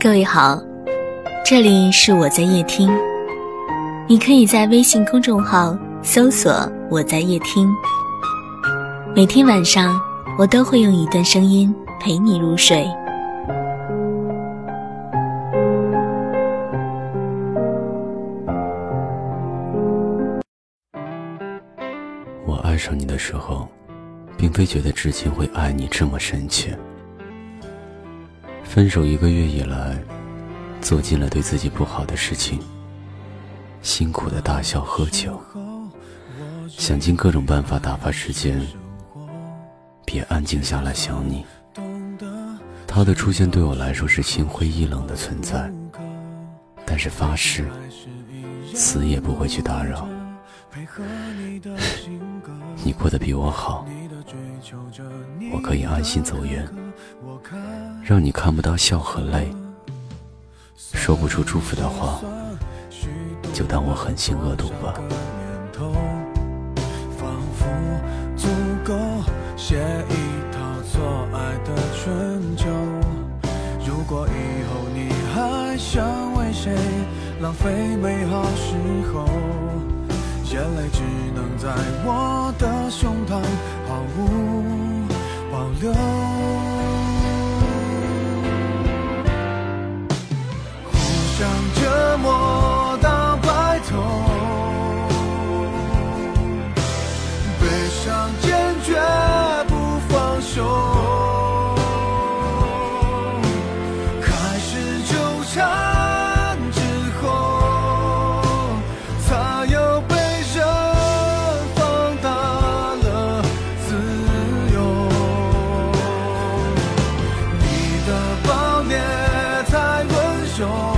各位好，这里是我在夜听，你可以在微信公众号搜索“我在夜听”，每天晚上我都会用一段声音陪你入睡。我爱上你的时候，并非觉得至今会爱你这么深切。分手一个月以来，做尽了对自己不好的事情，辛苦的大笑喝酒，想尽各种办法打发时间，别安静下来想你。他的出现对我来说是心灰意冷的存在，但是发誓，死也不会去打扰。你过得比我好，我可以安心走远，让你看不到笑和泪，说不出祝福的话，就当我狠心恶毒吧。仿佛足够写一套错爱的春秋。如果以后你还想为谁浪费美好时候，眼泪只能在我的胸膛毫无保留。互相折磨到白头，悲伤 joy.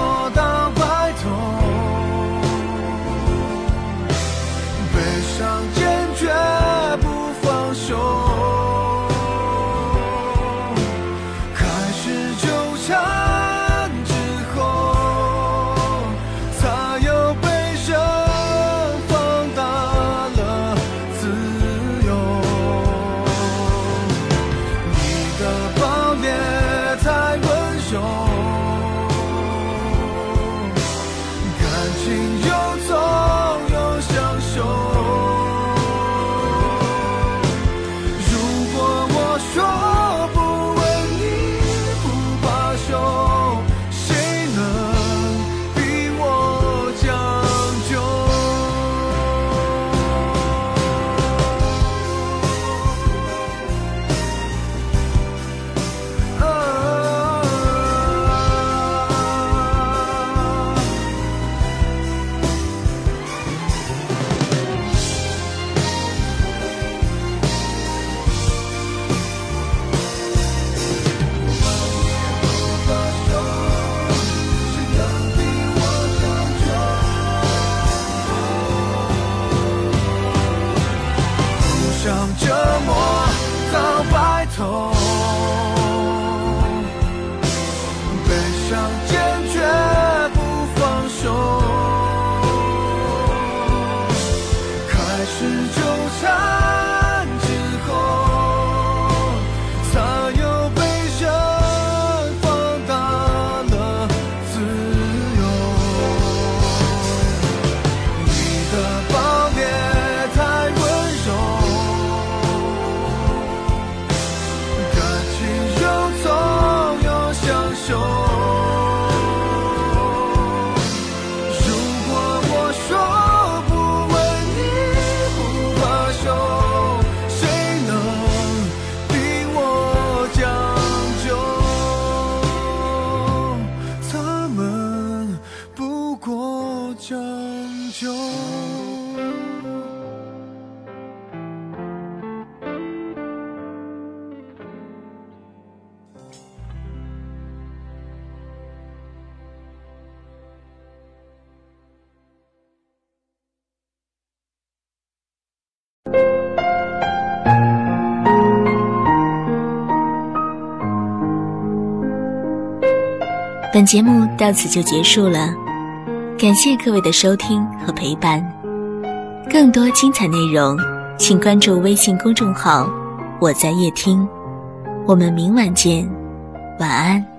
就本节目到此就结束了。感谢各位的收听和陪伴。更多精彩内容，请关注微信公众号“我在夜听”。我们明晚见，晚安。